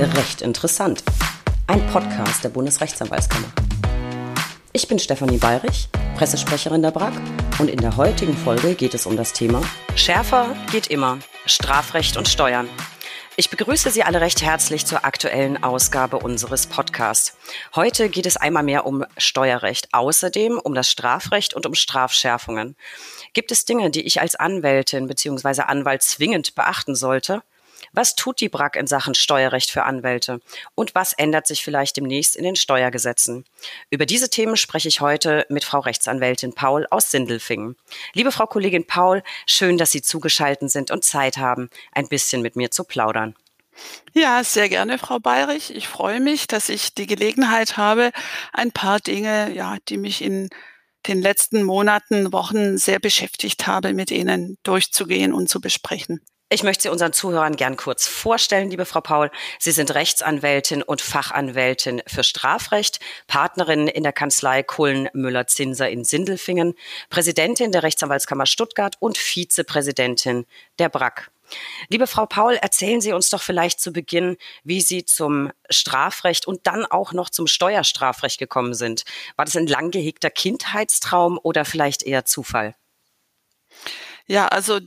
Recht interessant. Ein Podcast der Bundesrechtsanwaltskammer. Ich bin Stefanie Bayrich, Pressesprecherin der BRAG und in der heutigen Folge geht es um das Thema Schärfer geht immer. Strafrecht und Steuern. Ich begrüße Sie alle recht herzlich zur aktuellen Ausgabe unseres Podcasts. Heute geht es einmal mehr um Steuerrecht, außerdem um das Strafrecht und um Strafschärfungen. Gibt es Dinge, die ich als Anwältin bzw. Anwalt zwingend beachten sollte? Was tut die BRAC in Sachen Steuerrecht für Anwälte? Und was ändert sich vielleicht demnächst in den Steuergesetzen? Über diese Themen spreche ich heute mit Frau Rechtsanwältin Paul aus Sindelfingen. Liebe Frau Kollegin Paul, schön, dass Sie zugeschaltet sind und Zeit haben, ein bisschen mit mir zu plaudern. Ja, sehr gerne, Frau Bayrich. Ich freue mich, dass ich die Gelegenheit habe, ein paar Dinge, ja, die mich in den letzten Monaten, Wochen sehr beschäftigt habe, mit Ihnen durchzugehen und zu besprechen. Ich möchte Sie unseren Zuhörern gern kurz vorstellen, liebe Frau Paul. Sie sind Rechtsanwältin und Fachanwältin für Strafrecht, Partnerin in der Kanzlei Kohlen-Müller-Zinser in Sindelfingen, Präsidentin der Rechtsanwaltskammer Stuttgart und Vizepräsidentin der BRAC. Liebe Frau Paul, erzählen Sie uns doch vielleicht zu Beginn, wie Sie zum Strafrecht und dann auch noch zum Steuerstrafrecht gekommen sind. War das ein lang gehegter Kindheitstraum oder vielleicht eher Zufall? Ja, also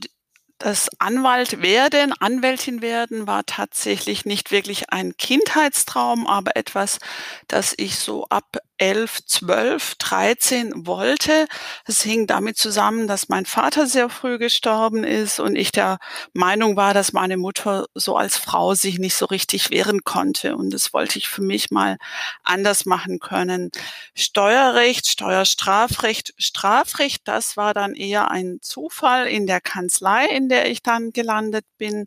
das Anwalt werden, Anwältin werden, war tatsächlich nicht wirklich ein Kindheitstraum, aber etwas, das ich so ab 11, 12, 13 wollte. Es hing damit zusammen, dass mein Vater sehr früh gestorben ist und ich der Meinung war, dass meine Mutter so als Frau sich nicht so richtig wehren konnte. Und das wollte ich für mich mal anders machen können. Steuerrecht, Steuerstrafrecht, Strafrecht, das war dann eher ein Zufall in der Kanzlei, in der ich dann gelandet bin.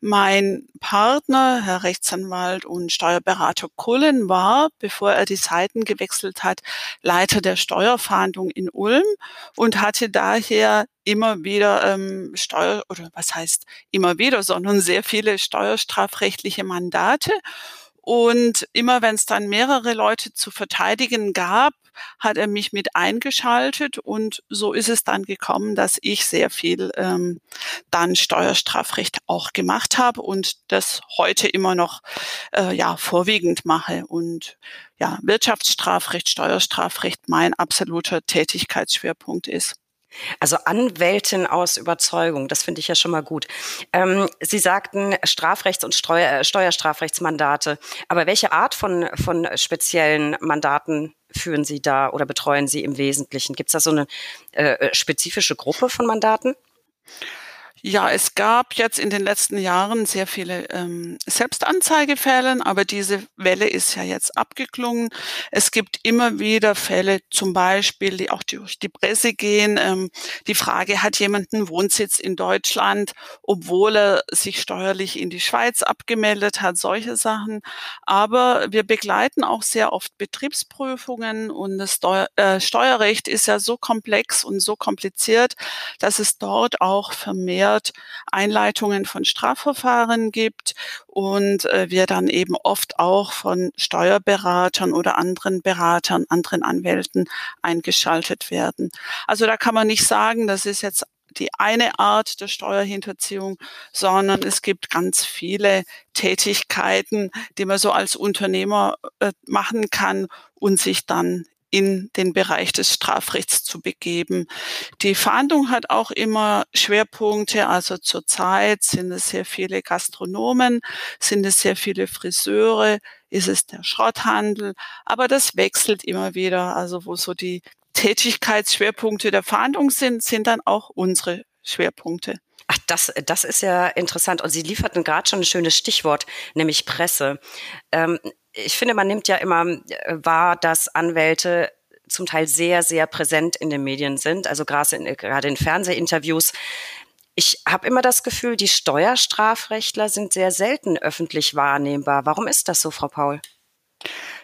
Mein Partner, Herr Rechtsanwalt und Steuerberater Kullen, war, bevor er die Seiten gewechselt gewechselt hat, Leiter der Steuerfahndung in Ulm und hatte daher immer wieder ähm, Steuer oder was heißt immer wieder, sondern sehr viele steuerstrafrechtliche Mandate. Und immer wenn es dann mehrere Leute zu verteidigen gab, hat er mich mit eingeschaltet und so ist es dann gekommen, dass ich sehr viel ähm, dann Steuerstrafrecht auch gemacht habe und das heute immer noch äh, ja vorwiegend mache und ja Wirtschaftsstrafrecht, Steuerstrafrecht mein absoluter Tätigkeitsschwerpunkt ist. Also Anwältin aus Überzeugung, das finde ich ja schon mal gut. Ähm, Sie sagten Strafrechts- und Steuer, äh, Steuerstrafrechtsmandate. Aber welche Art von, von speziellen Mandaten führen Sie da oder betreuen Sie im Wesentlichen? Gibt es da so eine äh, spezifische Gruppe von Mandaten? Ja, es gab jetzt in den letzten Jahren sehr viele ähm, Selbstanzeigefälle, aber diese Welle ist ja jetzt abgeklungen. Es gibt immer wieder Fälle, zum Beispiel, die auch durch die Presse gehen. Ähm, die Frage, hat jemand einen Wohnsitz in Deutschland, obwohl er sich steuerlich in die Schweiz abgemeldet hat, solche Sachen. Aber wir begleiten auch sehr oft Betriebsprüfungen und das Steu äh, Steuerrecht ist ja so komplex und so kompliziert, dass es dort auch vermehrt vermehrt Einleitungen von Strafverfahren gibt und äh, wir dann eben oft auch von Steuerberatern oder anderen Beratern, anderen Anwälten eingeschaltet werden. Also da kann man nicht sagen, das ist jetzt die eine Art der Steuerhinterziehung, sondern es gibt ganz viele Tätigkeiten, die man so als Unternehmer äh, machen kann und sich dann in den Bereich des Strafrechts zu begeben. Die Fahndung hat auch immer Schwerpunkte. Also zurzeit sind es sehr viele Gastronomen, sind es sehr viele Friseure, ist es der Schrotthandel. Aber das wechselt immer wieder. Also wo so die Tätigkeitsschwerpunkte der Fahndung sind, sind dann auch unsere Schwerpunkte. Ach, das, das ist ja interessant. Und Sie lieferten gerade schon ein schönes Stichwort, nämlich Presse. Ähm, ich finde, man nimmt ja immer äh, wahr, dass Anwälte zum Teil sehr, sehr präsent in den Medien sind, also gerade in, gerade in Fernsehinterviews. Ich habe immer das Gefühl, die Steuerstrafrechtler sind sehr selten öffentlich wahrnehmbar. Warum ist das so, Frau Paul?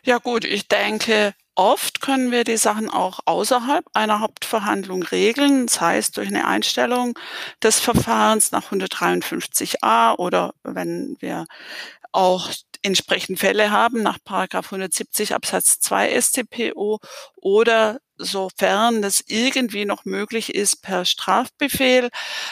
Ja gut, ich denke, oft können wir die Sachen auch außerhalb einer Hauptverhandlung regeln, das heißt durch eine Einstellung des Verfahrens nach 153a oder wenn wir auch entsprechend Fälle haben nach Paragraph 170 Absatz 2 StPO oder sofern das irgendwie noch möglich ist, per Strafbefehl,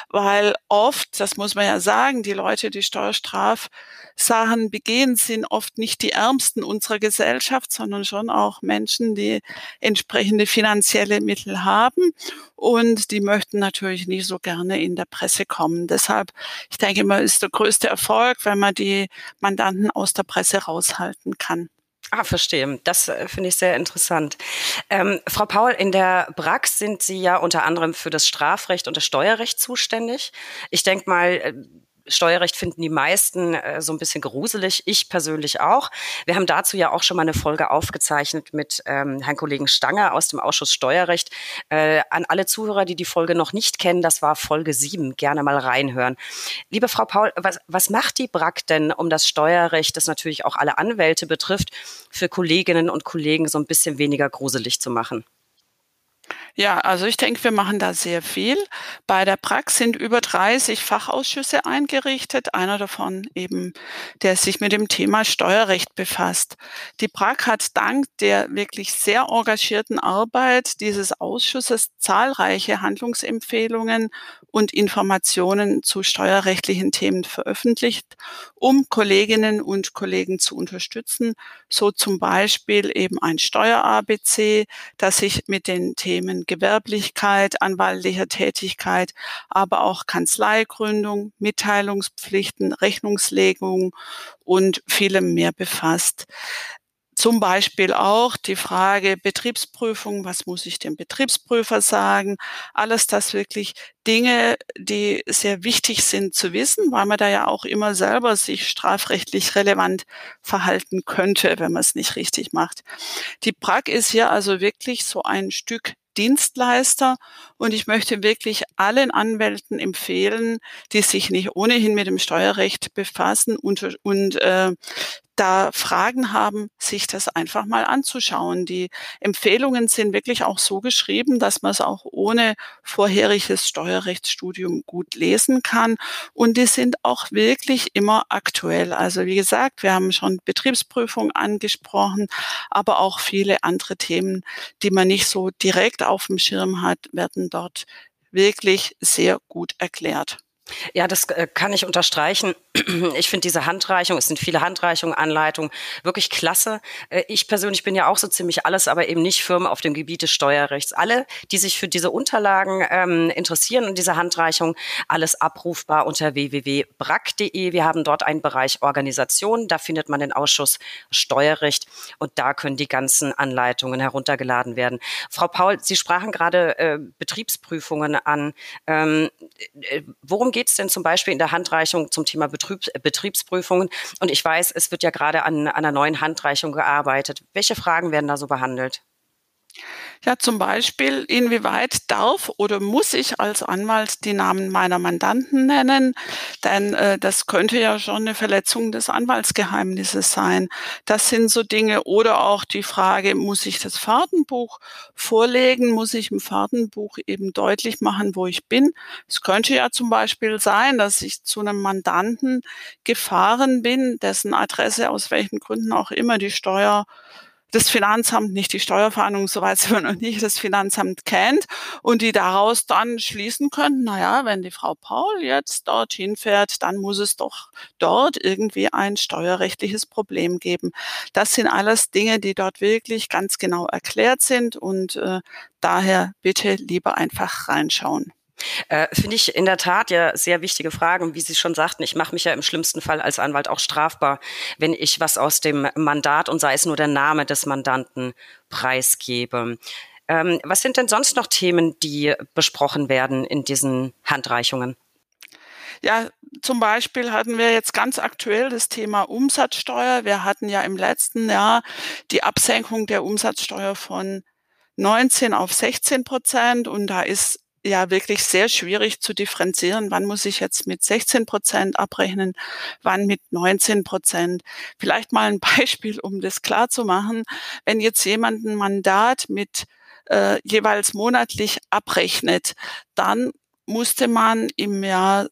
weil oft, das muss man ja sagen, die Leute, die Steuerstrafsachen begehen, sind oft nicht die Ärmsten unserer Gesellschaft, sondern schon auch Menschen, die entsprechende finanzielle Mittel haben und die möchten natürlich nicht so gerne in der Presse kommen. Deshalb, ich denke immer, ist der größte Erfolg, wenn man die Mandanten aus der Presse raushalten kann. Ah, verstehe. Das äh, finde ich sehr interessant. Ähm, Frau Paul, in der Brax sind Sie ja unter anderem für das Strafrecht und das Steuerrecht zuständig. Ich denke mal, äh, Steuerrecht finden die meisten äh, so ein bisschen gruselig, ich persönlich auch. Wir haben dazu ja auch schon mal eine Folge aufgezeichnet mit ähm, Herrn Kollegen Stanger aus dem Ausschuss Steuerrecht. Äh, an alle Zuhörer, die die Folge noch nicht kennen, das war Folge 7, gerne mal reinhören. Liebe Frau Paul, was, was macht die BRAC denn, um das Steuerrecht, das natürlich auch alle Anwälte betrifft, für Kolleginnen und Kollegen so ein bisschen weniger gruselig zu machen? Ja, also ich denke, wir machen da sehr viel. Bei der Prax sind über 30 Fachausschüsse eingerichtet, einer davon eben, der sich mit dem Thema Steuerrecht befasst. Die Prax hat dank der wirklich sehr engagierten Arbeit dieses Ausschusses zahlreiche Handlungsempfehlungen und Informationen zu steuerrechtlichen Themen veröffentlicht, um Kolleginnen und Kollegen zu unterstützen, so zum Beispiel eben ein Steuer-ABC, das sich mit den Themen Gewerblichkeit, anwaltlicher Tätigkeit, aber auch Kanzleigründung, Mitteilungspflichten, Rechnungslegung und vielem mehr befasst. Zum Beispiel auch die Frage Betriebsprüfung, was muss ich dem Betriebsprüfer sagen? Alles das wirklich Dinge, die sehr wichtig sind zu wissen, weil man da ja auch immer selber sich strafrechtlich relevant verhalten könnte, wenn man es nicht richtig macht. Die PRAG ist hier also wirklich so ein Stück Dienstleister und ich möchte wirklich allen Anwälten empfehlen, die sich nicht ohnehin mit dem Steuerrecht befassen und, und äh, da Fragen haben, sich das einfach mal anzuschauen. Die Empfehlungen sind wirklich auch so geschrieben, dass man es auch ohne vorheriges Steuerrechtsstudium gut lesen kann. Und die sind auch wirklich immer aktuell. Also wie gesagt, wir haben schon Betriebsprüfung angesprochen, aber auch viele andere Themen, die man nicht so direkt auf dem Schirm hat, werden dort wirklich sehr gut erklärt. Ja, das äh, kann ich unterstreichen. Ich finde diese Handreichung, es sind viele Handreichungen, Anleitungen, wirklich klasse. Äh, ich persönlich bin ja auch so ziemlich alles, aber eben nicht Firmen auf dem Gebiet des Steuerrechts. Alle, die sich für diese Unterlagen ähm, interessieren und diese Handreichung, alles abrufbar unter www.brack.de. Wir haben dort einen Bereich Organisation, da findet man den Ausschuss Steuerrecht und da können die ganzen Anleitungen heruntergeladen werden. Frau Paul, Sie sprachen gerade äh, Betriebsprüfungen an. Ähm, äh, worum geht es denn zum Beispiel in der Handreichung zum Thema Betriebs Betriebsprüfungen? Und ich weiß, es wird ja gerade an, an einer neuen Handreichung gearbeitet. Welche Fragen werden da so behandelt? Ja, zum Beispiel, inwieweit darf oder muss ich als Anwalt die Namen meiner Mandanten nennen? Denn äh, das könnte ja schon eine Verletzung des Anwaltsgeheimnisses sein. Das sind so Dinge. Oder auch die Frage, muss ich das Fahrtenbuch vorlegen? Muss ich im Fahrtenbuch eben deutlich machen, wo ich bin? Es könnte ja zum Beispiel sein, dass ich zu einem Mandanten gefahren bin, dessen Adresse aus welchen Gründen auch immer die Steuer das Finanzamt nicht die Steuerfahndung, soweit sie noch nicht das Finanzamt kennt und die daraus dann schließen könnten, naja, wenn die Frau Paul jetzt dorthin fährt, dann muss es doch dort irgendwie ein steuerrechtliches Problem geben. Das sind alles Dinge, die dort wirklich ganz genau erklärt sind und äh, daher bitte lieber einfach reinschauen. Äh, Finde ich in der Tat ja sehr wichtige Fragen. Wie Sie schon sagten, ich mache mich ja im schlimmsten Fall als Anwalt auch strafbar, wenn ich was aus dem Mandat und sei es nur der Name des Mandanten preisgebe. Ähm, was sind denn sonst noch Themen, die besprochen werden in diesen Handreichungen? Ja, zum Beispiel hatten wir jetzt ganz aktuell das Thema Umsatzsteuer. Wir hatten ja im letzten Jahr die Absenkung der Umsatzsteuer von 19 auf 16 Prozent und da ist ja wirklich sehr schwierig zu differenzieren. Wann muss ich jetzt mit 16 Prozent abrechnen? Wann mit 19 Prozent? Vielleicht mal ein Beispiel, um das klar zu machen. Wenn jetzt jemand ein Mandat mit äh, jeweils monatlich abrechnet, dann musste man im Jahr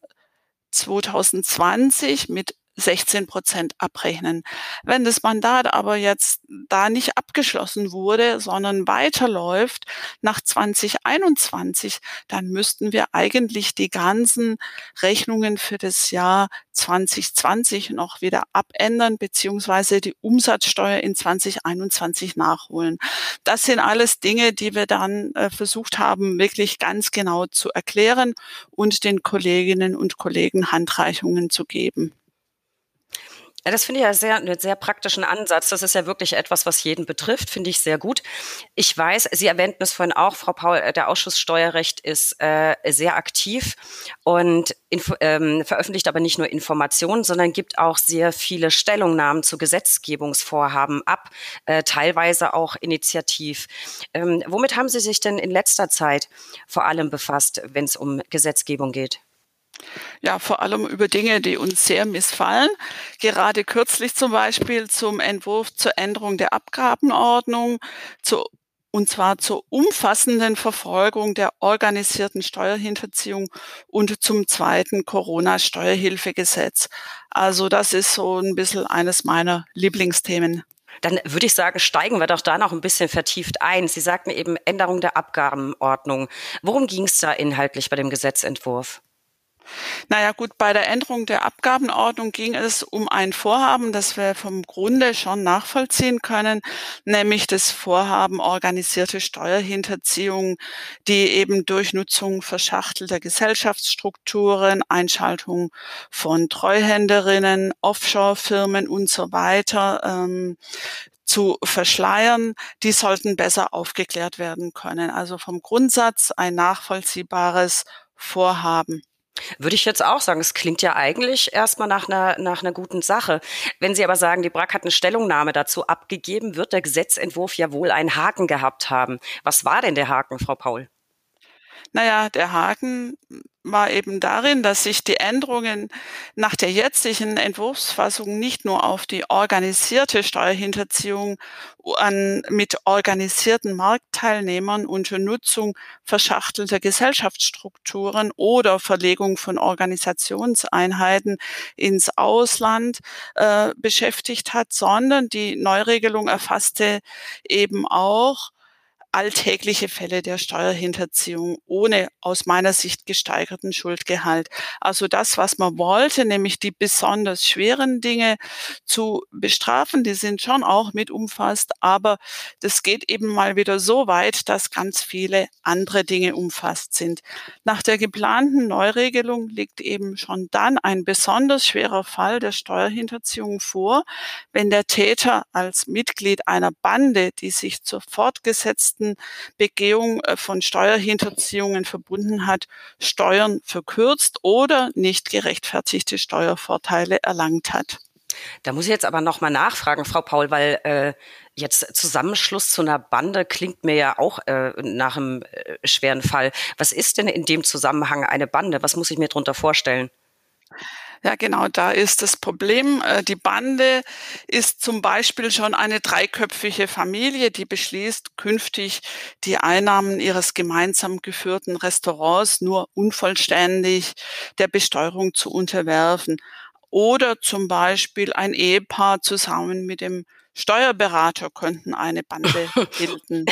2020 mit 16 Prozent abrechnen. Wenn das Mandat aber jetzt da nicht abgeschlossen wurde, sondern weiterläuft nach 2021, dann müssten wir eigentlich die ganzen Rechnungen für das Jahr 2020 noch wieder abändern, beziehungsweise die Umsatzsteuer in 2021 nachholen. Das sind alles Dinge, die wir dann äh, versucht haben, wirklich ganz genau zu erklären und den Kolleginnen und Kollegen Handreichungen zu geben. Ja, das finde ich ja sehr, einen sehr praktischen Ansatz. Das ist ja wirklich etwas, was jeden betrifft, finde ich sehr gut. Ich weiß, Sie erwähnten es vorhin auch, Frau Paul, äh, der Ausschuss Steuerrecht ist äh, sehr aktiv und ähm, veröffentlicht aber nicht nur Informationen, sondern gibt auch sehr viele Stellungnahmen zu Gesetzgebungsvorhaben ab, äh, teilweise auch initiativ. Ähm, womit haben Sie sich denn in letzter Zeit vor allem befasst, wenn es um Gesetzgebung geht? Ja, vor allem über Dinge, die uns sehr missfallen. Gerade kürzlich zum Beispiel zum Entwurf zur Änderung der Abgabenordnung, zu, und zwar zur umfassenden Verfolgung der organisierten Steuerhinterziehung und zum zweiten Corona-Steuerhilfegesetz. Also das ist so ein bisschen eines meiner Lieblingsthemen. Dann würde ich sagen, steigen wir doch da noch ein bisschen vertieft ein. Sie sagten eben Änderung der Abgabenordnung. Worum ging es da inhaltlich bei dem Gesetzentwurf? Naja gut, bei der Änderung der Abgabenordnung ging es um ein Vorhaben, das wir vom Grunde schon nachvollziehen können, nämlich das Vorhaben organisierte Steuerhinterziehung, die eben durch Nutzung verschachtelter Gesellschaftsstrukturen, Einschaltung von Treuhänderinnen, Offshore-Firmen und so weiter ähm, zu verschleiern, die sollten besser aufgeklärt werden können. Also vom Grundsatz ein nachvollziehbares Vorhaben. Würde ich jetzt auch sagen. Es klingt ja eigentlich erstmal nach einer, nach einer guten Sache. Wenn Sie aber sagen, die BRAC hat eine Stellungnahme dazu abgegeben, wird der Gesetzentwurf ja wohl einen Haken gehabt haben. Was war denn der Haken, Frau Paul? Naja, der Haken war eben darin, dass sich die Änderungen nach der jetzigen Entwurfsfassung nicht nur auf die organisierte Steuerhinterziehung an, mit organisierten Marktteilnehmern unter Nutzung verschachtelter Gesellschaftsstrukturen oder Verlegung von Organisationseinheiten ins Ausland äh, beschäftigt hat, sondern die Neuregelung erfasste eben auch alltägliche Fälle der Steuerhinterziehung ohne aus meiner Sicht gesteigerten Schuldgehalt. Also das, was man wollte, nämlich die besonders schweren Dinge zu bestrafen, die sind schon auch mit umfasst, aber das geht eben mal wieder so weit, dass ganz viele andere Dinge umfasst sind. Nach der geplanten Neuregelung liegt eben schon dann ein besonders schwerer Fall der Steuerhinterziehung vor, wenn der Täter als Mitglied einer Bande, die sich zur fortgesetzten ersten Begehung äh, von Steuerhinterziehungen verbunden hat, Steuern verkürzt oder nicht gerechtfertigte Steuervorteile erlangt hat. Da muss ich jetzt aber nochmal nachfragen, Frau Paul, weil äh, jetzt Zusammenschluss zu einer Bande klingt mir ja auch äh, nach einem äh, schweren Fall. Was ist denn in dem Zusammenhang eine Bande? Was muss ich mir darunter vorstellen? Ja, genau, da ist das Problem. Äh, die Bande ist zum Beispiel schon eine dreiköpfige Familie, die beschließt, künftig die Einnahmen ihres gemeinsam geführten Restaurants nur unvollständig der Besteuerung zu unterwerfen. Oder zum Beispiel ein Ehepaar zusammen mit dem Steuerberater könnten eine Bande bilden.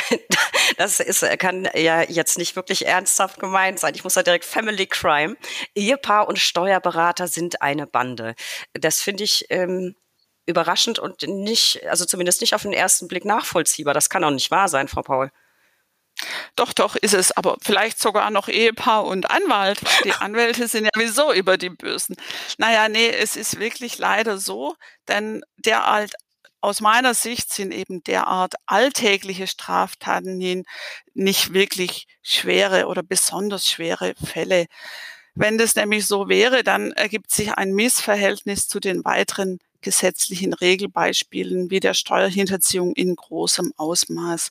Das ist, kann ja jetzt nicht wirklich ernsthaft gemeint sein. Ich muss da direkt Family Crime. Ehepaar und Steuerberater sind eine Bande. Das finde ich ähm, überraschend und nicht, also zumindest nicht auf den ersten Blick nachvollziehbar. Das kann auch nicht wahr sein, Frau Paul. Doch, doch, ist es, aber vielleicht sogar noch Ehepaar und Anwalt. Die Anwälte sind ja wieso über die Bösen. Naja, nee, es ist wirklich leider so, denn derart aus meiner Sicht sind eben derart alltägliche Straftaten nicht wirklich schwere oder besonders schwere Fälle. Wenn das nämlich so wäre, dann ergibt sich ein Missverhältnis zu den weiteren gesetzlichen Regelbeispielen wie der Steuerhinterziehung in großem Ausmaß.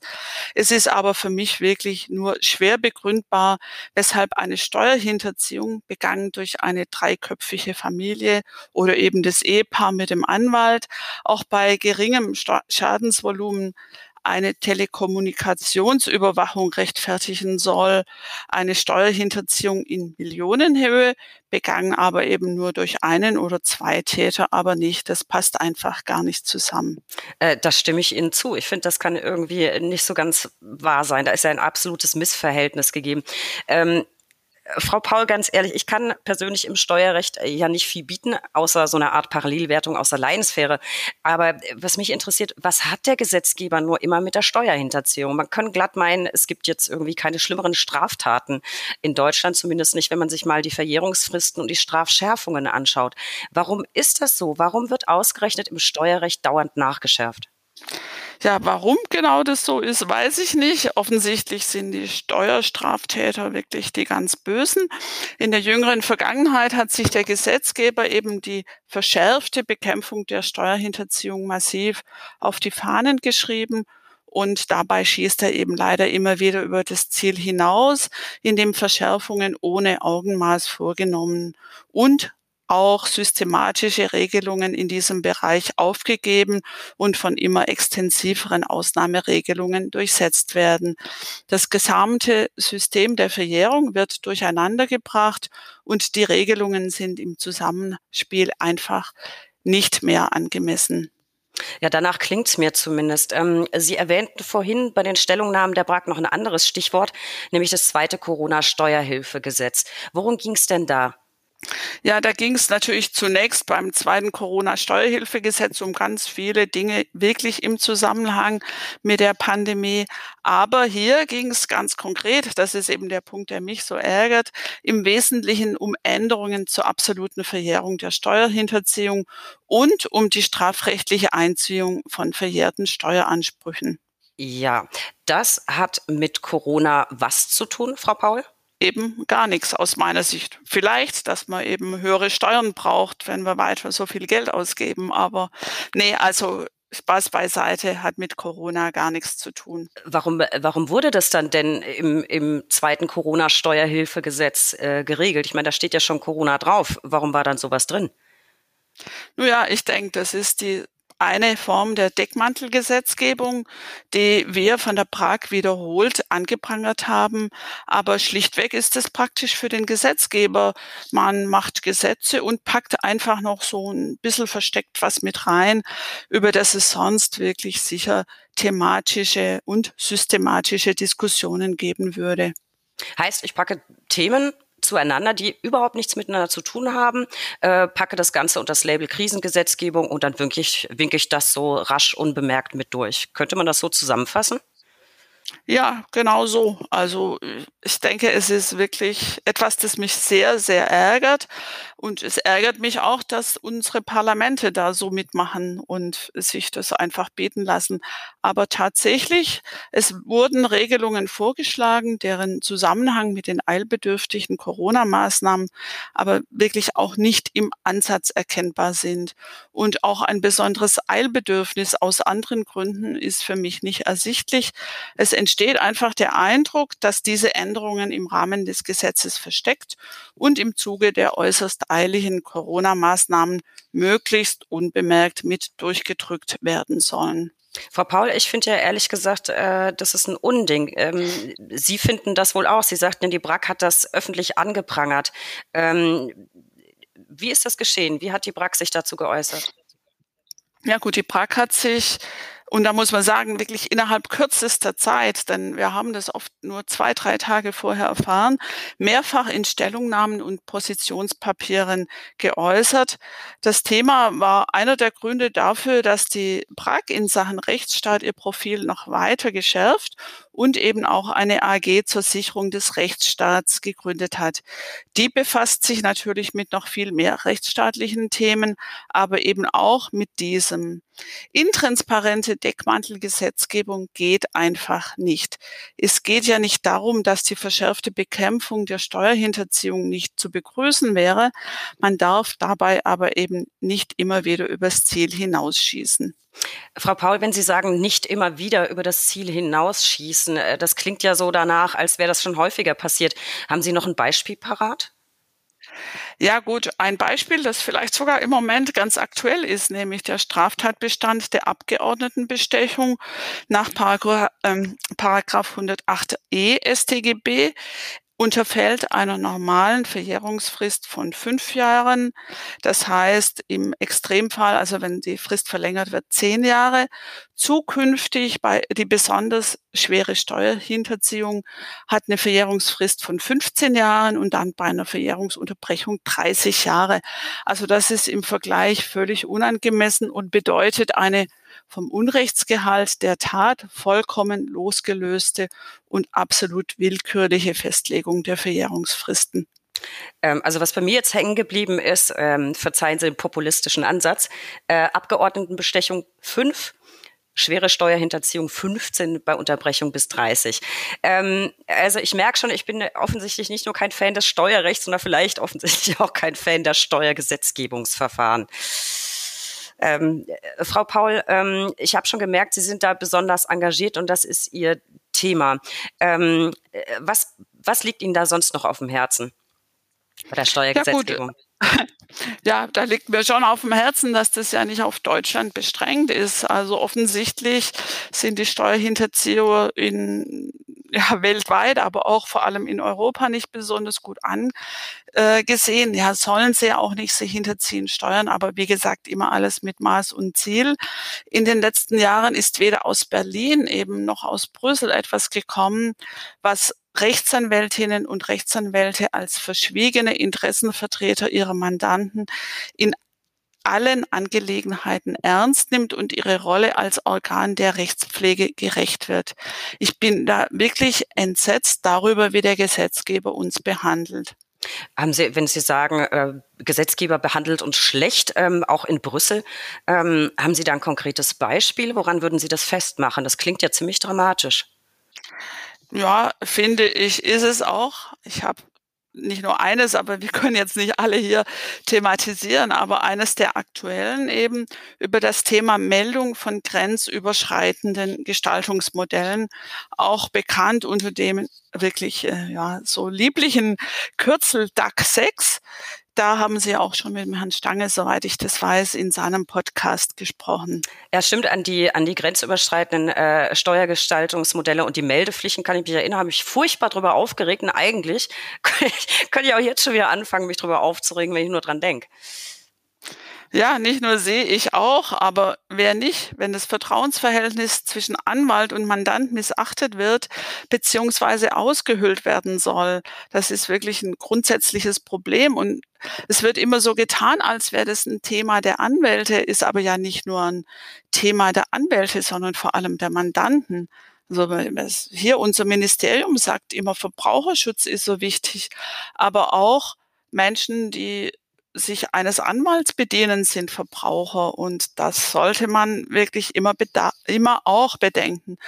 Es ist aber für mich wirklich nur schwer begründbar, weshalb eine Steuerhinterziehung begangen durch eine dreiköpfige Familie oder eben das Ehepaar mit dem Anwalt auch bei geringem Schadensvolumen eine Telekommunikationsüberwachung rechtfertigen soll. Eine Steuerhinterziehung in Millionenhöhe begangen aber eben nur durch einen oder zwei Täter, aber nicht. Das passt einfach gar nicht zusammen. Äh, das stimme ich Ihnen zu. Ich finde, das kann irgendwie nicht so ganz wahr sein. Da ist ja ein absolutes Missverhältnis gegeben. Ähm, Frau Paul, ganz ehrlich, ich kann persönlich im Steuerrecht äh, ja nicht viel bieten, außer so eine Art Parallelwertung aus der Laiensphäre. Aber äh, was mich interessiert, was hat der Gesetzgeber nur immer mit der Steuerhinterziehung? Man kann glatt meinen, es gibt jetzt irgendwie keine schlimmeren Straftaten in Deutschland, zumindest nicht, wenn man sich mal die Verjährungsfristen und die Strafschärfungen anschaut. Warum ist das so? Warum wird ausgerechnet im Steuerrecht dauernd nachgeschärft? Ja, warum genau das so ist, weiß ich nicht. Offensichtlich sind die Steuerstraftäter wirklich die ganz Bösen. In der jüngeren Vergangenheit hat sich der Gesetzgeber eben die verschärfte Bekämpfung der Steuerhinterziehung massiv auf die Fahnen geschrieben. Und dabei schießt er eben leider immer wieder über das Ziel hinaus, indem Verschärfungen ohne Augenmaß vorgenommen und auch systematische Regelungen in diesem Bereich aufgegeben und von immer extensiveren Ausnahmeregelungen durchsetzt werden. Das gesamte System der Verjährung wird durcheinandergebracht und die Regelungen sind im Zusammenspiel einfach nicht mehr angemessen. Ja, danach klingt's mir zumindest. Ähm, Sie erwähnten vorhin bei den Stellungnahmen der BRAG noch ein anderes Stichwort, nämlich das zweite Corona-Steuerhilfegesetz. Worum ging's denn da? Ja, da ging es natürlich zunächst beim zweiten Corona-Steuerhilfegesetz um ganz viele Dinge wirklich im Zusammenhang mit der Pandemie. Aber hier ging es ganz konkret, das ist eben der Punkt, der mich so ärgert, im Wesentlichen um Änderungen zur absoluten Verjährung der Steuerhinterziehung und um die strafrechtliche Einziehung von verjährten Steueransprüchen. Ja, das hat mit Corona was zu tun, Frau Paul? Eben gar nichts aus meiner Sicht. Vielleicht, dass man eben höhere Steuern braucht, wenn wir weiter so viel Geld ausgeben. Aber nee, also Spaß beiseite hat mit Corona gar nichts zu tun. Warum, warum wurde das dann denn im, im zweiten Corona-Steuerhilfegesetz äh, geregelt? Ich meine, da steht ja schon Corona drauf. Warum war dann sowas drin? Nun ja, ich denke, das ist die eine Form der Deckmantelgesetzgebung, die wir von der Prag wiederholt angeprangert haben. Aber schlichtweg ist es praktisch für den Gesetzgeber. Man macht Gesetze und packt einfach noch so ein bisschen versteckt was mit rein, über das es sonst wirklich sicher thematische und systematische Diskussionen geben würde. Heißt, ich packe Themen zueinander, die überhaupt nichts miteinander zu tun haben, äh, packe das Ganze unter das Label Krisengesetzgebung und dann winke ich, winke ich das so rasch unbemerkt mit durch. Könnte man das so zusammenfassen? Ja, genau so. Also ich denke, es ist wirklich etwas, das mich sehr, sehr ärgert. Und es ärgert mich auch, dass unsere Parlamente da so mitmachen und sich das einfach beten lassen. Aber tatsächlich, es wurden Regelungen vorgeschlagen, deren Zusammenhang mit den eilbedürftigen Corona-Maßnahmen aber wirklich auch nicht im Ansatz erkennbar sind. Und auch ein besonderes Eilbedürfnis aus anderen Gründen ist für mich nicht ersichtlich. Es einfach der Eindruck, dass diese Änderungen im Rahmen des Gesetzes versteckt und im Zuge der äußerst eiligen Corona-Maßnahmen möglichst unbemerkt mit durchgedrückt werden sollen. Frau Paul, ich finde ja ehrlich gesagt, äh, das ist ein Unding. Ähm, Sie finden das wohl auch. Sie sagten, die BRAC hat das öffentlich angeprangert. Ähm, wie ist das geschehen? Wie hat die BRAC sich dazu geäußert? Ja gut, die BRAC hat sich und da muss man sagen, wirklich innerhalb kürzester Zeit, denn wir haben das oft nur zwei, drei Tage vorher erfahren, mehrfach in Stellungnahmen und Positionspapieren geäußert. Das Thema war einer der Gründe dafür, dass die Prag in Sachen Rechtsstaat ihr Profil noch weiter geschärft und eben auch eine AG zur Sicherung des Rechtsstaats gegründet hat. Die befasst sich natürlich mit noch viel mehr rechtsstaatlichen Themen, aber eben auch mit diesem. Intransparente Deckmantelgesetzgebung geht einfach nicht. Es geht ja nicht darum, dass die verschärfte Bekämpfung der Steuerhinterziehung nicht zu begrüßen wäre. Man darf dabei aber eben nicht immer wieder übers Ziel hinausschießen. Frau Paul, wenn Sie sagen, nicht immer wieder über das Ziel hinausschießen, äh, das klingt ja so danach, als wäre das schon häufiger passiert. Haben Sie noch ein Beispiel parat? Ja gut, ein Beispiel, das vielleicht sogar im Moment ganz aktuell ist, nämlich der Straftatbestand der Abgeordnetenbestechung nach Paragraph, ähm, Paragraph 108e StGB unterfällt einer normalen Verjährungsfrist von fünf Jahren. Das heißt, im Extremfall, also wenn die Frist verlängert wird, zehn Jahre. Zukünftig bei die besonders schwere Steuerhinterziehung hat eine Verjährungsfrist von 15 Jahren und dann bei einer Verjährungsunterbrechung 30 Jahre. Also das ist im Vergleich völlig unangemessen und bedeutet eine vom Unrechtsgehalt der Tat vollkommen losgelöste und absolut willkürliche Festlegung der Verjährungsfristen. Ähm, also was bei mir jetzt hängen geblieben ist, ähm, verzeihen Sie den populistischen Ansatz, äh, Abgeordnetenbestechung 5, schwere Steuerhinterziehung 15 bei Unterbrechung bis 30. Ähm, also ich merke schon, ich bin offensichtlich nicht nur kein Fan des Steuerrechts, sondern vielleicht offensichtlich auch kein Fan der Steuergesetzgebungsverfahren. Ähm, äh, Frau Paul, ähm, ich habe schon gemerkt, Sie sind da besonders engagiert und das ist Ihr Thema. Ähm, äh, was, was liegt Ihnen da sonst noch auf dem Herzen bei der Steuergesetzgebung? Ja, ja, da liegt mir schon auf dem Herzen, dass das ja nicht auf Deutschland beschränkt ist. Also offensichtlich sind die Steuerhinterzieher in ja, weltweit, aber auch vor allem in Europa nicht besonders gut angesehen. Ja, sollen sie ja auch nicht sich hinterziehen steuern, aber wie gesagt, immer alles mit Maß und Ziel. In den letzten Jahren ist weder aus Berlin eben noch aus Brüssel etwas gekommen, was Rechtsanwältinnen und Rechtsanwälte als verschwiegene Interessenvertreter ihrer Mandanten in allen Angelegenheiten ernst nimmt und ihre Rolle als Organ der Rechtspflege gerecht wird. Ich bin da wirklich entsetzt darüber, wie der Gesetzgeber uns behandelt. Haben Sie, wenn Sie sagen, äh, Gesetzgeber behandelt uns schlecht, ähm, auch in Brüssel, ähm, haben Sie da ein konkretes Beispiel? Woran würden Sie das festmachen? Das klingt ja ziemlich dramatisch. Ja, finde ich, ist es auch. Ich habe nicht nur eines, aber wir können jetzt nicht alle hier thematisieren, aber eines der aktuellen eben über das Thema Meldung von grenzüberschreitenden Gestaltungsmodellen, auch bekannt unter dem wirklich äh, ja so lieblichen Kürzel DAC 6. Da haben Sie auch schon mit dem Herrn Stange, soweit ich das weiß, in seinem Podcast gesprochen. Ja, stimmt. An die, an die grenzüberschreitenden äh, Steuergestaltungsmodelle und die Meldepflichten kann ich mich erinnern, habe ich furchtbar drüber aufgeregt. Und eigentlich könnte ich auch jetzt schon wieder anfangen, mich drüber aufzuregen, wenn ich nur dran denke. Ja, nicht nur sehe ich auch, aber wer nicht, wenn das Vertrauensverhältnis zwischen Anwalt und Mandant missachtet wird, beziehungsweise ausgehöhlt werden soll, das ist wirklich ein grundsätzliches Problem. Und es wird immer so getan, als wäre das ein Thema der Anwälte, ist aber ja nicht nur ein Thema der Anwälte, sondern vor allem der Mandanten. Also hier unser Ministerium sagt immer, Verbraucherschutz ist so wichtig, aber auch Menschen, die sich eines Anwalts bedienen, sind Verbraucher und das sollte man wirklich immer, immer auch bedenken.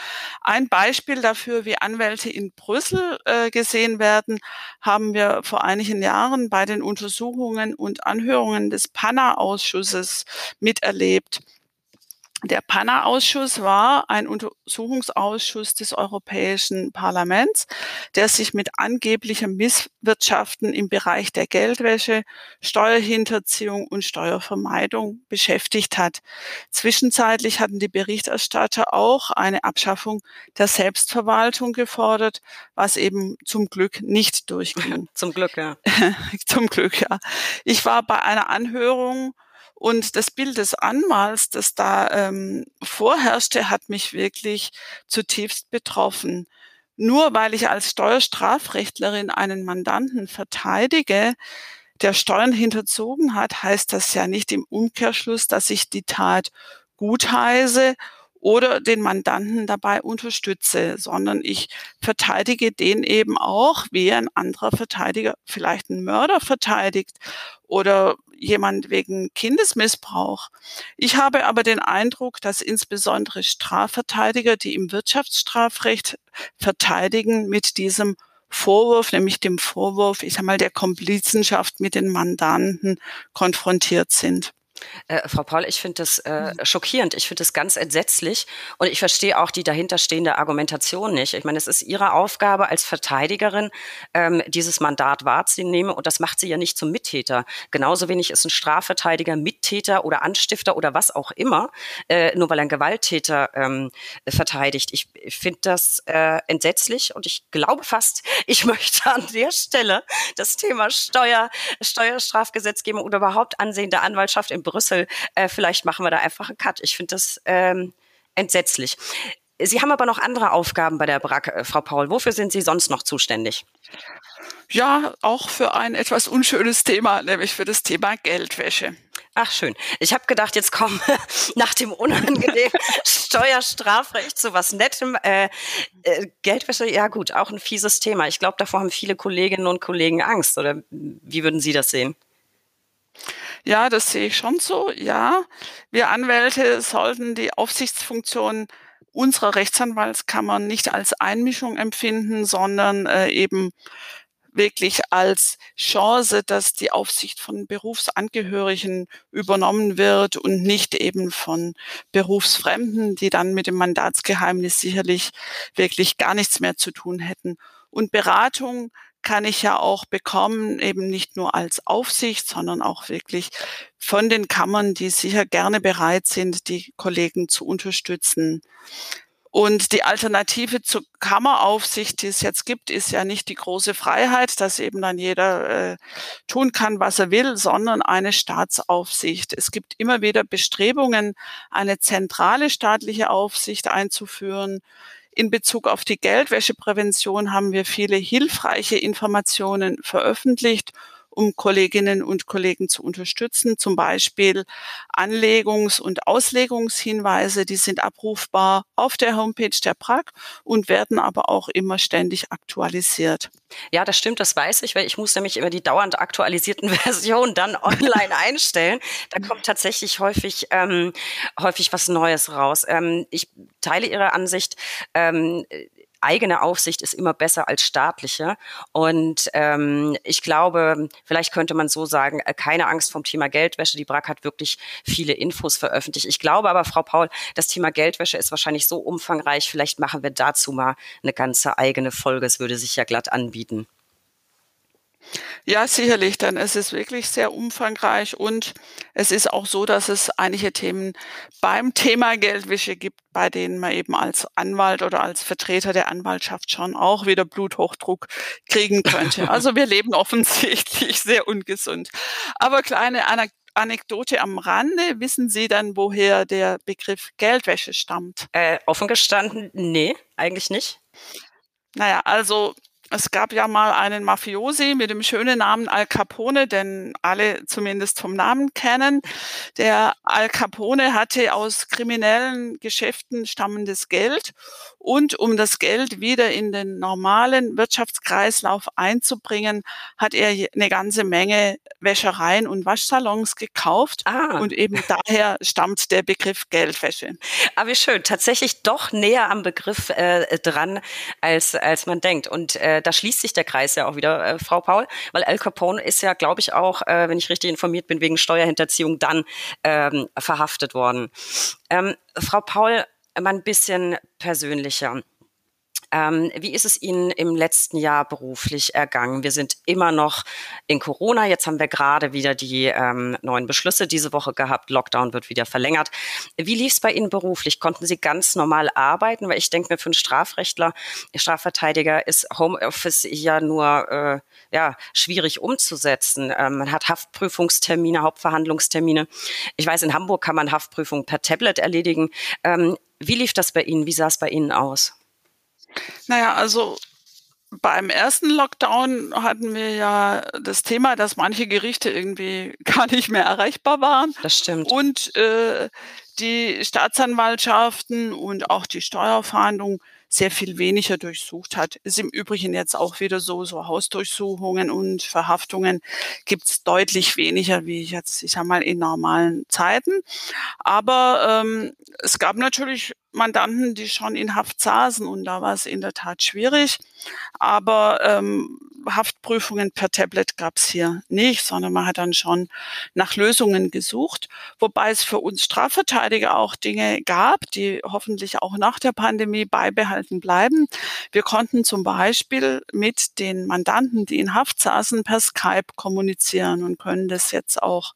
Ein Beispiel dafür, wie Anwälte in Brüssel äh, gesehen werden, haben wir vor einigen Jahren bei den Untersuchungen und Anhörungen des PANA-Ausschusses miterlebt. Der PANA-Ausschuss war ein Untersuchungsausschuss des Europäischen Parlaments, der sich mit angeblichem Misswirtschaften im Bereich der Geldwäsche, Steuerhinterziehung und Steuervermeidung beschäftigt hat. Zwischenzeitlich hatten die Berichterstatter auch eine Abschaffung der Selbstverwaltung gefordert, was eben zum Glück nicht durchging. Zum Glück, ja. zum Glück, ja. Ich war bei einer Anhörung und das Bild des Anmals, das da ähm, vorherrschte, hat mich wirklich zutiefst betroffen. Nur weil ich als Steuerstrafrechtlerin einen Mandanten verteidige, der Steuern hinterzogen hat, heißt das ja nicht im Umkehrschluss, dass ich die Tat gutheiße oder den Mandanten dabei unterstütze, sondern ich verteidige den eben auch, wie ein anderer Verteidiger vielleicht einen Mörder verteidigt oder jemand wegen Kindesmissbrauch. Ich habe aber den Eindruck, dass insbesondere Strafverteidiger, die im Wirtschaftsstrafrecht verteidigen, mit diesem Vorwurf, nämlich dem Vorwurf, ich sag mal, der Komplizenschaft mit den Mandanten konfrontiert sind. Äh, Frau Paul, ich finde das äh, mhm. schockierend. Ich finde das ganz entsetzlich. Und ich verstehe auch die dahinterstehende Argumentation nicht. Ich meine, es ist Ihre Aufgabe als Verteidigerin, ähm, dieses Mandat wahrzunehmen. Und das macht Sie ja nicht zum Mittäter. Genauso wenig ist ein Strafverteidiger Mittäter oder Anstifter oder was auch immer, äh, nur weil er einen Gewalttäter ähm, verteidigt. Ich finde das äh, entsetzlich und ich glaube fast, ich möchte an der Stelle das Thema Steuer, Steuerstrafgesetzgebung oder überhaupt Ansehen der Anwaltschaft in Brüssel, äh, vielleicht machen wir da einfach einen Cut. Ich finde das ähm, entsetzlich. Sie haben aber noch andere Aufgaben bei der BRAC, äh, Frau Paul. Wofür sind Sie sonst noch zuständig? Ja, auch für ein etwas unschönes Thema, nämlich für das Thema Geldwäsche. Ach schön. Ich habe gedacht, jetzt kommen nach dem unangenehmen Steuerstrafrecht zu was Nettem. Äh, äh, Geldwäsche, ja gut, auch ein fieses Thema. Ich glaube, davor haben viele Kolleginnen und Kollegen Angst. Oder wie würden Sie das sehen? Ja, das sehe ich schon so. Ja, wir Anwälte sollten die Aufsichtsfunktion unserer Rechtsanwaltskammer nicht als Einmischung empfinden, sondern äh, eben wirklich als Chance, dass die Aufsicht von Berufsangehörigen übernommen wird und nicht eben von Berufsfremden, die dann mit dem Mandatsgeheimnis sicherlich wirklich gar nichts mehr zu tun hätten. Und Beratung kann ich ja auch bekommen, eben nicht nur als Aufsicht, sondern auch wirklich von den Kammern, die sicher gerne bereit sind, die Kollegen zu unterstützen. Und die Alternative zur Kammeraufsicht, die es jetzt gibt, ist ja nicht die große Freiheit, dass eben dann jeder äh, tun kann, was er will, sondern eine Staatsaufsicht. Es gibt immer wieder Bestrebungen, eine zentrale staatliche Aufsicht einzuführen, in Bezug auf die Geldwäscheprävention haben wir viele hilfreiche Informationen veröffentlicht um Kolleginnen und Kollegen zu unterstützen. Zum Beispiel Anlegungs- und Auslegungshinweise, die sind abrufbar auf der Homepage der PRAG und werden aber auch immer ständig aktualisiert. Ja, das stimmt, das weiß ich, weil ich muss nämlich immer die dauernd aktualisierten Versionen dann online einstellen. Da kommt tatsächlich häufig, ähm, häufig was Neues raus. Ähm, ich teile Ihre Ansicht. Ähm, eigene Aufsicht ist immer besser als staatliche. Und ähm, ich glaube, vielleicht könnte man so sagen, äh, keine Angst vom Thema Geldwäsche. Die BRAC hat wirklich viele Infos veröffentlicht. Ich glaube aber, Frau Paul, das Thema Geldwäsche ist wahrscheinlich so umfangreich. Vielleicht machen wir dazu mal eine ganze eigene Folge. Es würde sich ja glatt anbieten. Ja, sicherlich, denn es ist wirklich sehr umfangreich und es ist auch so, dass es einige Themen beim Thema Geldwäsche gibt, bei denen man eben als Anwalt oder als Vertreter der Anwaltschaft schon auch wieder Bluthochdruck kriegen könnte. Also wir leben offensichtlich sehr ungesund. Aber kleine Anekdote am Rande. Wissen Sie dann, woher der Begriff Geldwäsche stammt? Äh, offen gestanden, nee, eigentlich nicht. Naja, also es gab ja mal einen Mafiosi mit dem schönen Namen Al Capone, den alle zumindest vom Namen kennen. Der Al Capone hatte aus kriminellen Geschäften stammendes Geld und um das Geld wieder in den normalen Wirtschaftskreislauf einzubringen, hat er eine ganze Menge Wäschereien und Waschsalons gekauft ah. und eben daher stammt der Begriff Geldwäsche. Aber wie schön, tatsächlich doch näher am Begriff äh, dran, als, als man denkt. Und äh, da schließt sich der Kreis ja auch wieder, äh, Frau Paul, weil Al Capone ist ja, glaube ich, auch, äh, wenn ich richtig informiert bin, wegen Steuerhinterziehung dann ähm, verhaftet worden. Ähm, Frau Paul, mal ein bisschen persönlicher. Ähm, wie ist es Ihnen im letzten Jahr beruflich ergangen? Wir sind immer noch in Corona. Jetzt haben wir gerade wieder die ähm, neuen Beschlüsse diese Woche gehabt. Lockdown wird wieder verlängert. Wie lief es bei Ihnen beruflich? Konnten Sie ganz normal arbeiten? Weil ich denke mir, für einen Strafrechtler, Strafverteidiger ist Homeoffice ja nur äh, ja, schwierig umzusetzen. Ähm, man hat Haftprüfungstermine, Hauptverhandlungstermine. Ich weiß, in Hamburg kann man Haftprüfung per Tablet erledigen. Wie lief das bei Ihnen? Wie sah es bei Ihnen aus? Naja, also beim ersten Lockdown hatten wir ja das Thema, dass manche Gerichte irgendwie gar nicht mehr erreichbar waren. Das stimmt. Und äh, die Staatsanwaltschaften und auch die Steuerfahndung sehr viel weniger durchsucht hat. Ist im Übrigen jetzt auch wieder so, so Hausdurchsuchungen und Verhaftungen gibt's deutlich weniger, wie jetzt, ich sag mal, in normalen Zeiten. Aber ähm, es gab natürlich Mandanten, die schon in Haft saßen und da war es in der Tat schwierig. Aber ähm, Haftprüfungen per Tablet gab es hier nicht, sondern man hat dann schon nach Lösungen gesucht, wobei es für uns Strafverteidiger auch Dinge gab, die hoffentlich auch nach der Pandemie beibehalten bleiben. Wir konnten zum Beispiel mit den Mandanten, die in Haft saßen, per Skype kommunizieren und können das jetzt auch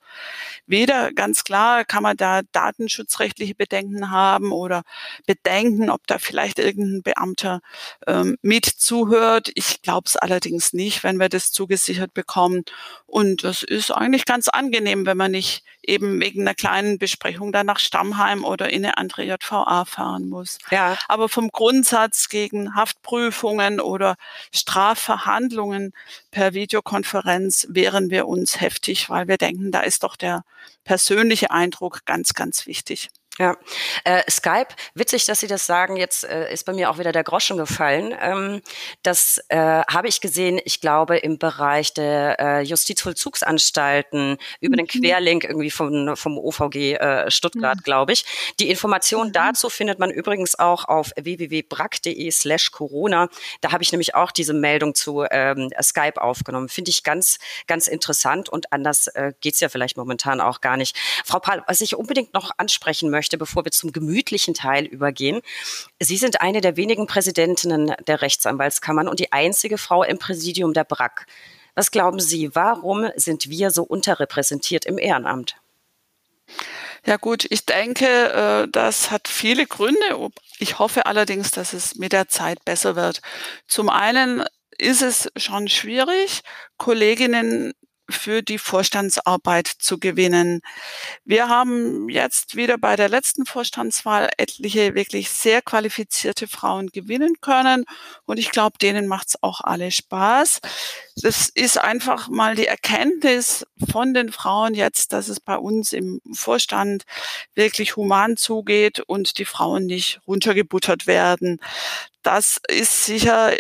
weder ganz klar, kann man da datenschutzrechtliche Bedenken haben oder Bedenken, ob da vielleicht irgendein Beamter ähm, mit zuhört. Ich glaube es allerdings nicht, wenn wir das zugesichert bekommen. Und das ist eigentlich ganz angenehm, wenn man nicht eben wegen einer kleinen Besprechung dann nach Stammheim oder in eine andere JVA fahren muss. Ja. Aber vom Grundsatz gegen Haftprüfungen oder Strafverhandlungen per Videokonferenz wehren wir uns heftig, weil wir denken, da ist doch der persönliche Eindruck ganz, ganz wichtig. Ja, äh, Skype, witzig, dass Sie das sagen. Jetzt äh, ist bei mir auch wieder der Groschen gefallen. Ähm, das äh, habe ich gesehen, ich glaube, im Bereich der äh, Justizvollzugsanstalten über mhm. den Querlink irgendwie vom, vom OVG äh, Stuttgart, mhm. glaube ich. Die Information mhm. dazu findet man übrigens auch auf www.brack.de slash Corona. Da habe ich nämlich auch diese Meldung zu ähm, Skype aufgenommen. Finde ich ganz, ganz interessant und anders äh, geht's ja vielleicht momentan auch gar nicht. Frau Pahl, was ich unbedingt noch ansprechen möchte, möchte, bevor wir zum gemütlichen Teil übergehen. Sie sind eine der wenigen Präsidentinnen der Rechtsanwaltskammern und die einzige Frau im Präsidium der BRAC. Was glauben Sie, warum sind wir so unterrepräsentiert im Ehrenamt? Ja gut, ich denke, äh, das hat viele Gründe. Ich hoffe allerdings, dass es mit der Zeit besser wird. Zum einen ist es schon schwierig, Kolleginnen für die Vorstandsarbeit zu gewinnen. Wir haben jetzt wieder bei der letzten Vorstandswahl etliche wirklich sehr qualifizierte Frauen gewinnen können und ich glaube, denen macht es auch alle Spaß. Das ist einfach mal die Erkenntnis von den Frauen jetzt, dass es bei uns im Vorstand wirklich human zugeht und die Frauen nicht runtergebuttert werden. Das ist sicher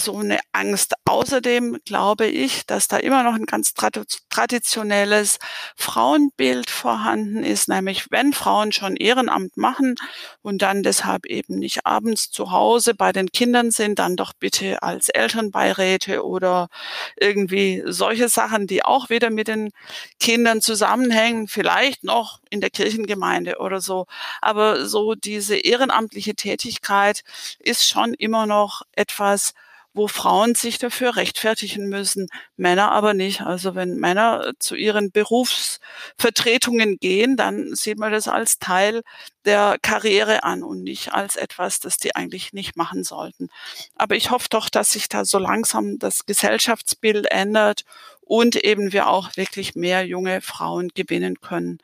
so eine Angst. Außerdem glaube ich, dass da immer noch ein ganz traditionelles Frauenbild vorhanden ist, nämlich wenn Frauen schon Ehrenamt machen und dann deshalb eben nicht abends zu Hause bei den Kindern sind, dann doch bitte als Elternbeiräte oder irgendwie solche Sachen, die auch wieder mit den Kindern zusammenhängen, vielleicht noch in der Kirchengemeinde oder so. Aber so diese ehrenamtliche Tätigkeit ist schon immer noch etwas, wo Frauen sich dafür rechtfertigen müssen, Männer aber nicht. Also wenn Männer zu ihren Berufsvertretungen gehen, dann sieht man das als Teil der Karriere an und nicht als etwas, das die eigentlich nicht machen sollten. Aber ich hoffe doch, dass sich da so langsam das Gesellschaftsbild ändert und eben wir auch wirklich mehr junge Frauen gewinnen können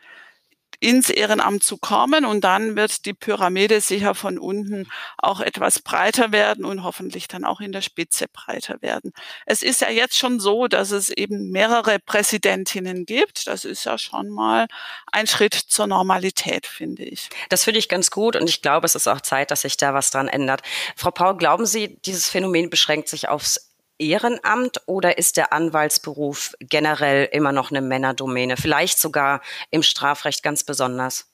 ins Ehrenamt zu kommen und dann wird die Pyramide sicher von unten auch etwas breiter werden und hoffentlich dann auch in der Spitze breiter werden. Es ist ja jetzt schon so, dass es eben mehrere Präsidentinnen gibt. Das ist ja schon mal ein Schritt zur Normalität, finde ich. Das finde ich ganz gut und ich glaube, es ist auch Zeit, dass sich da was dran ändert. Frau Paul, glauben Sie, dieses Phänomen beschränkt sich aufs Ehrenamt oder ist der Anwaltsberuf generell immer noch eine Männerdomäne, vielleicht sogar im Strafrecht ganz besonders?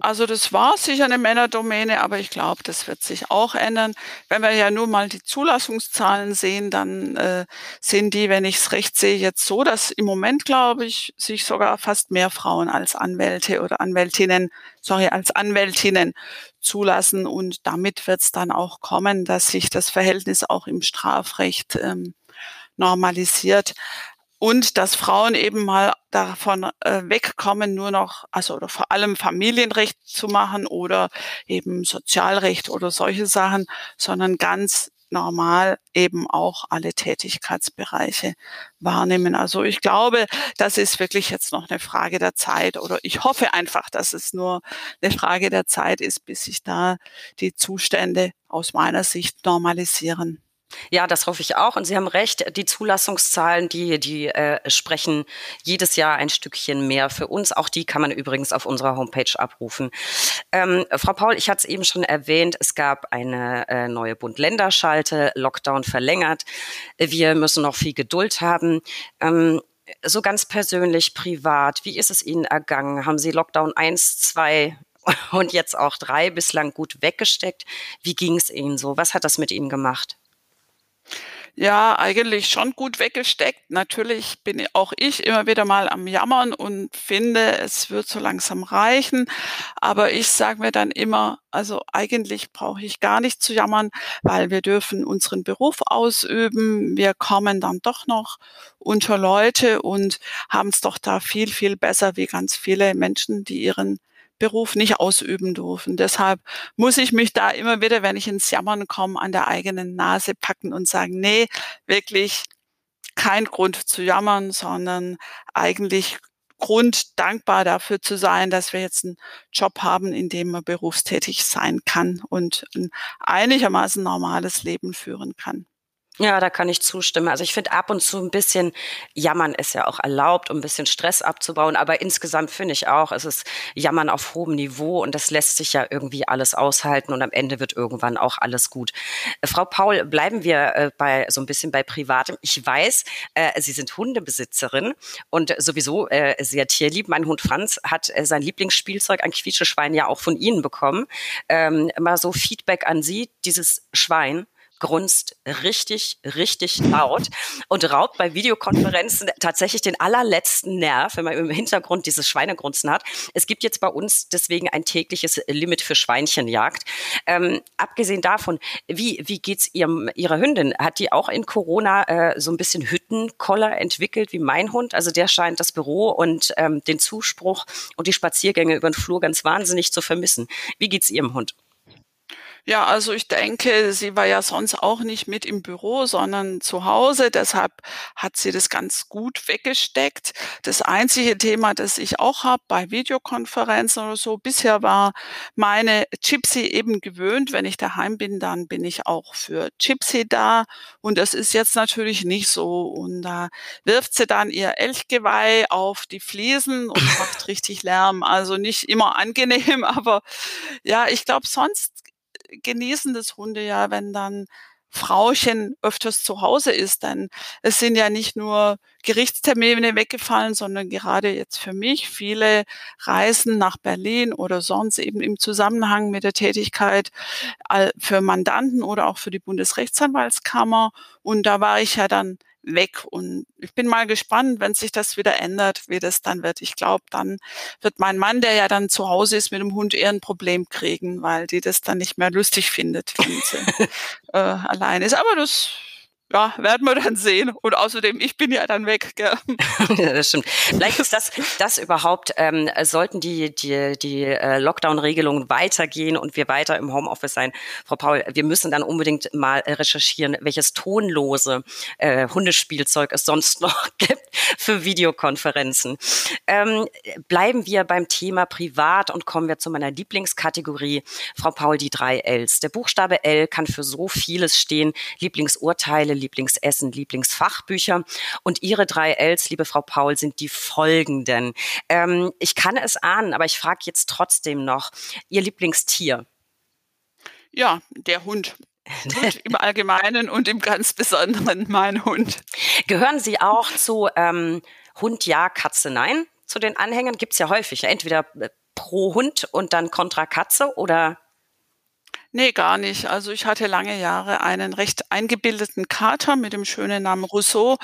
Also das war sicher eine Männerdomäne, aber ich glaube, das wird sich auch ändern. Wenn wir ja nur mal die Zulassungszahlen sehen, dann äh, sind die, wenn ich es recht sehe, jetzt so, dass im Moment, glaube ich, sich sogar fast mehr Frauen als Anwälte oder Anwältinnen, sorry, als Anwältinnen zulassen. Und damit wird es dann auch kommen, dass sich das Verhältnis auch im Strafrecht ähm, normalisiert und dass Frauen eben mal davon äh, wegkommen, nur noch, also oder vor allem Familienrecht zu machen oder eben Sozialrecht oder solche Sachen, sondern ganz normal eben auch alle Tätigkeitsbereiche wahrnehmen. Also ich glaube, das ist wirklich jetzt noch eine Frage der Zeit oder ich hoffe einfach, dass es nur eine Frage der Zeit ist, bis sich da die Zustände aus meiner Sicht normalisieren. Ja, das hoffe ich auch. Und Sie haben recht, die Zulassungszahlen, die, die äh, sprechen jedes Jahr ein Stückchen mehr für uns. Auch die kann man übrigens auf unserer Homepage abrufen. Ähm, Frau Paul, ich hatte es eben schon erwähnt, es gab eine äh, neue Bund-Länder-Schalte, Lockdown verlängert. Wir müssen noch viel Geduld haben. Ähm, so ganz persönlich, privat, wie ist es Ihnen ergangen? Haben Sie Lockdown 1, 2 und jetzt auch drei bislang gut weggesteckt. Wie ging es Ihnen so? Was hat das mit Ihnen gemacht? Ja, eigentlich schon gut weggesteckt. Natürlich bin auch ich immer wieder mal am Jammern und finde, es wird so langsam reichen. Aber ich sage mir dann immer, also eigentlich brauche ich gar nicht zu jammern, weil wir dürfen unseren Beruf ausüben. Wir kommen dann doch noch unter Leute und haben es doch da viel, viel besser wie ganz viele Menschen, die ihren Beruf nicht ausüben dürfen. Deshalb muss ich mich da immer wieder, wenn ich ins Jammern komme, an der eigenen Nase packen und sagen, nee, wirklich kein Grund zu jammern, sondern eigentlich Grund dankbar dafür zu sein, dass wir jetzt einen Job haben, in dem man berufstätig sein kann und ein einigermaßen normales Leben führen kann. Ja, da kann ich zustimmen. Also ich finde ab und zu ein bisschen Jammern ist ja auch erlaubt, um ein bisschen Stress abzubauen. Aber insgesamt finde ich auch, es ist Jammern auf hohem Niveau und das lässt sich ja irgendwie alles aushalten und am Ende wird irgendwann auch alles gut. Äh, Frau Paul, bleiben wir äh, bei so ein bisschen bei Privatem. Ich weiß, äh, Sie sind Hundebesitzerin und sowieso äh, sehr tierlieb. Mein Hund Franz hat äh, sein Lieblingsspielzeug, ein Quietscheschwein, ja auch von Ihnen bekommen. Ähm, mal so Feedback an Sie, dieses Schwein grunzt richtig, richtig laut und raubt bei Videokonferenzen tatsächlich den allerletzten Nerv, wenn man im Hintergrund dieses Schweinegrunzen hat. Es gibt jetzt bei uns deswegen ein tägliches Limit für Schweinchenjagd. Ähm, abgesehen davon, wie, wie geht's ihrem, ihrer Hündin? Hat die auch in Corona äh, so ein bisschen Hüttenkoller entwickelt wie mein Hund? Also der scheint das Büro und ähm, den Zuspruch und die Spaziergänge über den Flur ganz wahnsinnig zu vermissen. Wie geht's ihrem Hund? Ja, also ich denke, sie war ja sonst auch nicht mit im Büro, sondern zu Hause. Deshalb hat sie das ganz gut weggesteckt. Das einzige Thema, das ich auch habe bei Videokonferenzen oder so, bisher war meine Gypsy eben gewöhnt, wenn ich daheim bin, dann bin ich auch für Gypsy da. Und das ist jetzt natürlich nicht so. Und da wirft sie dann ihr Elchgeweih auf die Fliesen und macht richtig Lärm. Also nicht immer angenehm, aber ja, ich glaube, sonst genießen das Hunde ja, wenn dann Frauchen öfters zu Hause ist, denn es sind ja nicht nur Gerichtstermine weggefallen, sondern gerade jetzt für mich viele Reisen nach Berlin oder sonst eben im Zusammenhang mit der Tätigkeit für Mandanten oder auch für die Bundesrechtsanwaltskammer. Und da war ich ja dann weg. Und ich bin mal gespannt, wenn sich das wieder ändert, wie das dann wird. Ich glaube, dann wird mein Mann, der ja dann zu Hause ist mit dem Hund, eher ein Problem kriegen, weil die das dann nicht mehr lustig findet, wenn sie äh, allein ist. Aber das ja, werden wir dann sehen. Und außerdem, ich bin ja dann weg. Gell? ja, das stimmt. Vielleicht ist das, das überhaupt, ähm, sollten die, die, die äh, Lockdown-Regelungen weitergehen und wir weiter im Homeoffice sein. Frau Paul, wir müssen dann unbedingt mal recherchieren, welches tonlose äh, Hundespielzeug es sonst noch gibt für Videokonferenzen. Ähm, bleiben wir beim Thema Privat und kommen wir zu meiner Lieblingskategorie. Frau Paul, die drei Ls. Der Buchstabe L kann für so vieles stehen. Lieblingsurteile, Lieblingsessen, Lieblingsfachbücher. Und Ihre drei Ls, liebe Frau Paul, sind die folgenden. Ähm, ich kann es ahnen, aber ich frage jetzt trotzdem noch, Ihr Lieblingstier? Ja, der Hund. Hund im Allgemeinen und im ganz Besonderen mein Hund. Gehören Sie auch zu ähm, Hund ja, Katze nein? Zu den Anhängern gibt es ja häufig. Entweder äh, pro Hund und dann kontra Katze oder Nee, gar nicht. Also ich hatte lange Jahre einen recht eingebildeten Kater mit dem schönen Namen Rousseau.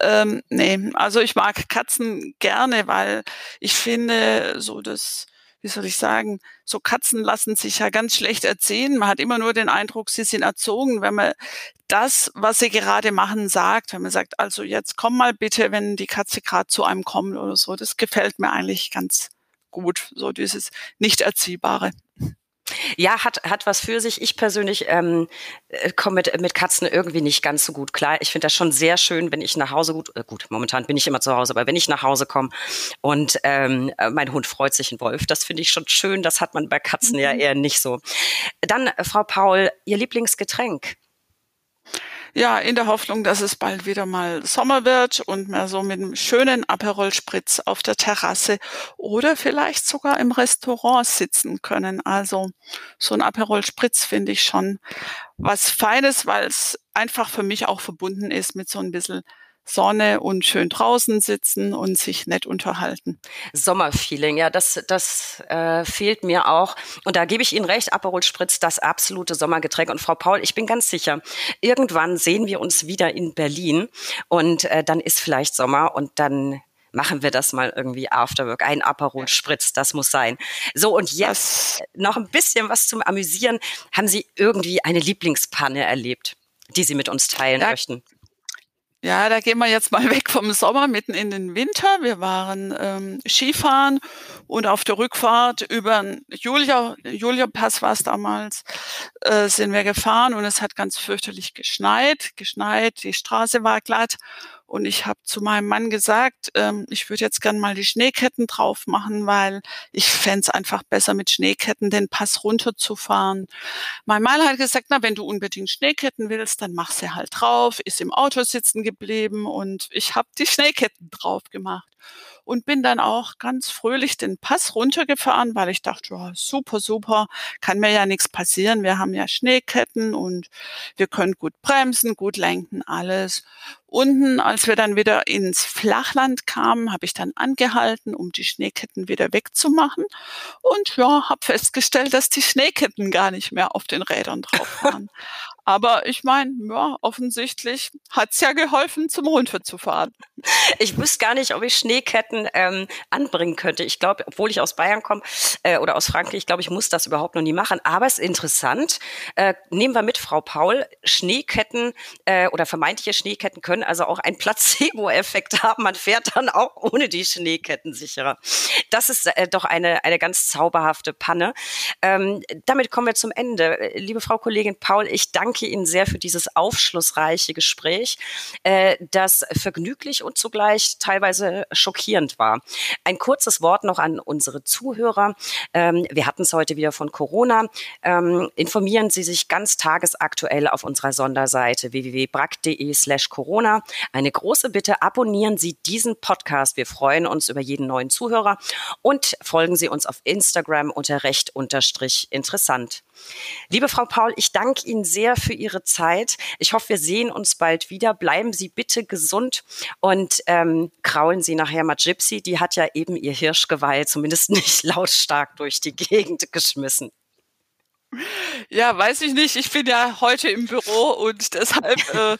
Ähm, nee, also ich mag Katzen gerne, weil ich finde, so das, wie soll ich sagen, so Katzen lassen sich ja ganz schlecht erziehen. Man hat immer nur den Eindruck, sie sind erzogen, wenn man das, was sie gerade machen, sagt. Wenn man sagt, also jetzt komm mal bitte, wenn die Katze gerade zu einem kommt oder so. Das gefällt mir eigentlich ganz gut, so dieses nicht erziehbare. Ja, hat, hat was für sich. Ich persönlich ähm, äh, komme mit, mit Katzen irgendwie nicht ganz so gut klar. Ich finde das schon sehr schön, wenn ich nach Hause gut, äh, gut, momentan bin ich immer zu Hause, aber wenn ich nach Hause komme und ähm, äh, mein Hund freut sich ein Wolf, das finde ich schon schön. Das hat man bei Katzen mhm. ja eher nicht so. Dann, äh, Frau Paul, Ihr Lieblingsgetränk? Ja, in der Hoffnung, dass es bald wieder mal Sommer wird und wir so mit einem schönen Aperol Spritz auf der Terrasse oder vielleicht sogar im Restaurant sitzen können. Also so ein Aperol Spritz finde ich schon was Feines, weil es einfach für mich auch verbunden ist mit so ein bisschen Sonne und schön draußen sitzen und sich nett unterhalten. Sommerfeeling, ja, das, das äh, fehlt mir auch. Und da gebe ich Ihnen recht, Aperol Spritz, das absolute Sommergetränk. Und Frau Paul, ich bin ganz sicher, irgendwann sehen wir uns wieder in Berlin und äh, dann ist vielleicht Sommer und dann machen wir das mal irgendwie Afterwork. Ein Aperol Spritz, das muss sein. So, und jetzt noch ein bisschen was zum Amüsieren. Haben Sie irgendwie eine Lieblingspanne erlebt, die Sie mit uns teilen ja, möchten? Ja, da gehen wir jetzt mal weg vom Sommer mitten in den Winter. Wir waren ähm, Skifahren und auf der Rückfahrt über Julia, Julia Pass war es damals, äh, sind wir gefahren und es hat ganz fürchterlich geschneit, geschneit, die Straße war glatt und ich habe zu meinem Mann gesagt, ähm, ich würde jetzt gern mal die Schneeketten drauf machen, weil ich fände einfach besser mit Schneeketten den Pass runterzufahren. Mein Mann hat gesagt, na, wenn du unbedingt Schneeketten willst, dann mach sie halt drauf, ist im Auto sitzen geblieben und ich habe die Schneeketten drauf gemacht und bin dann auch ganz fröhlich den Pass runtergefahren, weil ich dachte, oh, super, super, kann mir ja nichts passieren. Wir haben ja Schneeketten und wir können gut bremsen, gut lenken, alles. Unten, als wir dann wieder ins Flachland kamen, habe ich dann angehalten, um die Schneeketten wieder wegzumachen. Und ja, habe festgestellt, dass die Schneeketten gar nicht mehr auf den Rädern drauf waren. Aber ich meine, ja, offensichtlich hat's ja geholfen, zum runterzufahren. Ich wüsste gar nicht, ob ich Schneeketten ähm, anbringen könnte. Ich glaube, obwohl ich aus Bayern komme äh, oder aus Frankreich, ich glaube, ich muss das überhaupt noch nie machen. Aber es ist interessant. Äh, nehmen wir mit, Frau Paul. Schneeketten äh, oder vermeintliche Schneeketten können also auch einen Placebo-Effekt haben. Man fährt dann auch ohne die Schneeketten sicherer. Das ist äh, doch eine, eine ganz zauberhafte Panne. Ähm, damit kommen wir zum Ende. Liebe Frau Kollegin Paul, ich danke danke Ihnen sehr für dieses aufschlussreiche Gespräch, äh, das vergnüglich und zugleich teilweise schockierend war. Ein kurzes Wort noch an unsere Zuhörer. Ähm, wir hatten es heute wieder von Corona. Ähm, informieren Sie sich ganz tagesaktuell auf unserer Sonderseite www.brack.de slash Corona. Eine große Bitte, abonnieren Sie diesen Podcast. Wir freuen uns über jeden neuen Zuhörer und folgen Sie uns auf Instagram unter recht unterstrich interessant. Liebe Frau Paul, ich danke Ihnen sehr für Ihre Zeit. Ich hoffe, wir sehen uns bald wieder. Bleiben Sie bitte gesund und ähm, kraulen Sie nachher mal Gypsy. Die hat ja eben ihr Hirschgeweih zumindest nicht lautstark durch die Gegend geschmissen. Ja, weiß ich nicht. Ich bin ja heute im Büro und deshalb äh,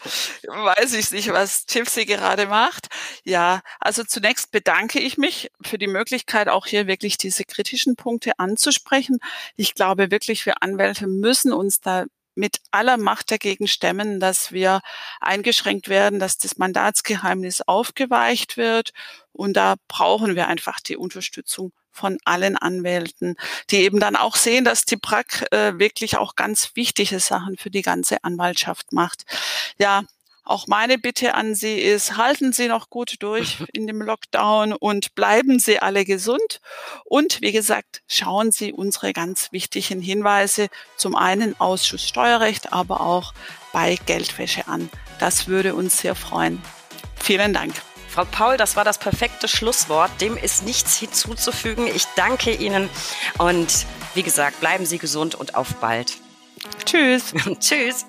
weiß ich nicht, was Tipsy gerade macht. Ja, also zunächst bedanke ich mich für die Möglichkeit, auch hier wirklich diese kritischen Punkte anzusprechen. Ich glaube wirklich, wir Anwälte müssen uns da mit aller Macht dagegen stemmen, dass wir eingeschränkt werden, dass das Mandatsgeheimnis aufgeweicht wird. Und da brauchen wir einfach die Unterstützung von allen Anwälten, die eben dann auch sehen, dass die BRAC äh, wirklich auch ganz wichtige Sachen für die ganze Anwaltschaft macht. Ja, auch meine Bitte an Sie ist, halten Sie noch gut durch in dem Lockdown und bleiben Sie alle gesund. Und wie gesagt, schauen Sie unsere ganz wichtigen Hinweise zum einen Ausschuss Steuerrecht, aber auch bei Geldwäsche an. Das würde uns sehr freuen. Vielen Dank. Frau Paul, das war das perfekte Schlusswort. Dem ist nichts hinzuzufügen. Ich danke Ihnen und wie gesagt, bleiben Sie gesund und auf bald. Tschüss. Tschüss.